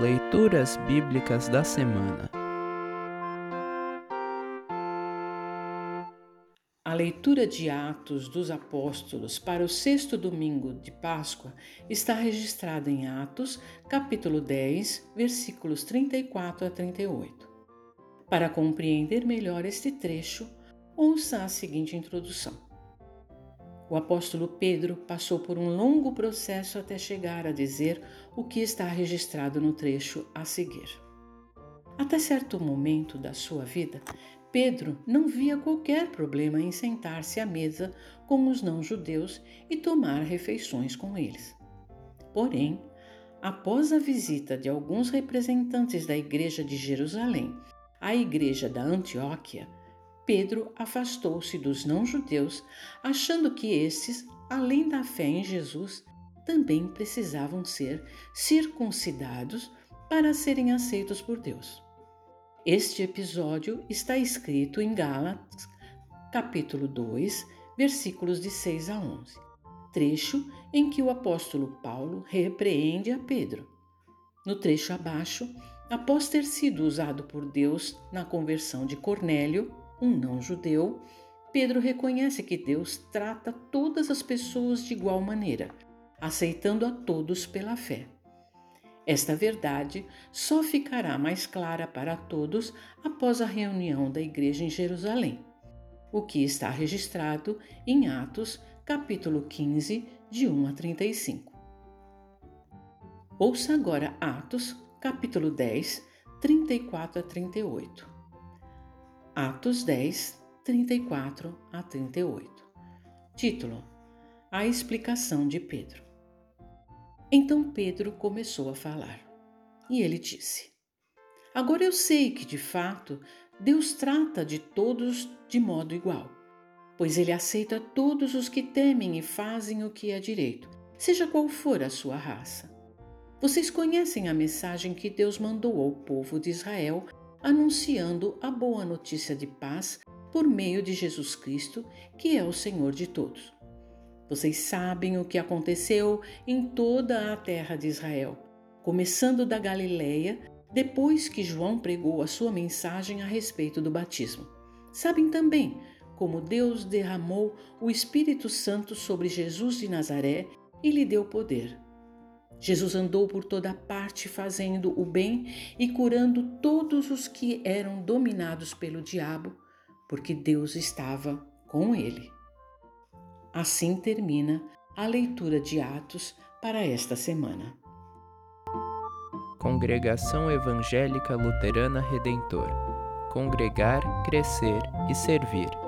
Leituras Bíblicas da Semana A leitura de Atos dos Apóstolos para o sexto domingo de Páscoa está registrada em Atos, capítulo 10, versículos 34 a 38. Para compreender melhor este trecho, ouça a seguinte introdução. O apóstolo Pedro passou por um longo processo até chegar a dizer o que está registrado no trecho a seguir. Até certo momento da sua vida, Pedro não via qualquer problema em sentar-se à mesa com os não-judeus e tomar refeições com eles. Porém, após a visita de alguns representantes da Igreja de Jerusalém à Igreja da Antioquia, Pedro afastou-se dos não-judeus, achando que estes, além da fé em Jesus, também precisavam ser circuncidados para serem aceitos por Deus. Este episódio está escrito em Gálatas, capítulo 2, versículos de 6 a 11, trecho em que o apóstolo Paulo repreende a Pedro. No trecho abaixo, após ter sido usado por Deus na conversão de Cornélio, um não-judeu, Pedro reconhece que Deus trata todas as pessoas de igual maneira, aceitando a todos pela fé. Esta verdade só ficará mais clara para todos após a reunião da igreja em Jerusalém, o que está registrado em Atos, capítulo 15, de 1 a 35. Ouça agora Atos, capítulo 10, 34 a 38. Atos 10, 34 a 38. Título: A explicação de Pedro. Então Pedro começou a falar. E ele disse: Agora eu sei que, de fato, Deus trata de todos de modo igual, pois ele aceita todos os que temem e fazem o que é direito, seja qual for a sua raça. Vocês conhecem a mensagem que Deus mandou ao povo de Israel anunciando a boa notícia de paz por meio de Jesus Cristo, que é o Senhor de todos. Vocês sabem o que aconteceu em toda a terra de Israel, começando da Galileia, depois que João pregou a sua mensagem a respeito do batismo. Sabem também como Deus derramou o Espírito Santo sobre Jesus de Nazaré e lhe deu poder Jesus andou por toda parte fazendo o bem e curando todos os que eram dominados pelo diabo, porque Deus estava com ele. Assim termina a leitura de Atos para esta semana. Congregação Evangélica Luterana Redentor Congregar, Crescer e Servir.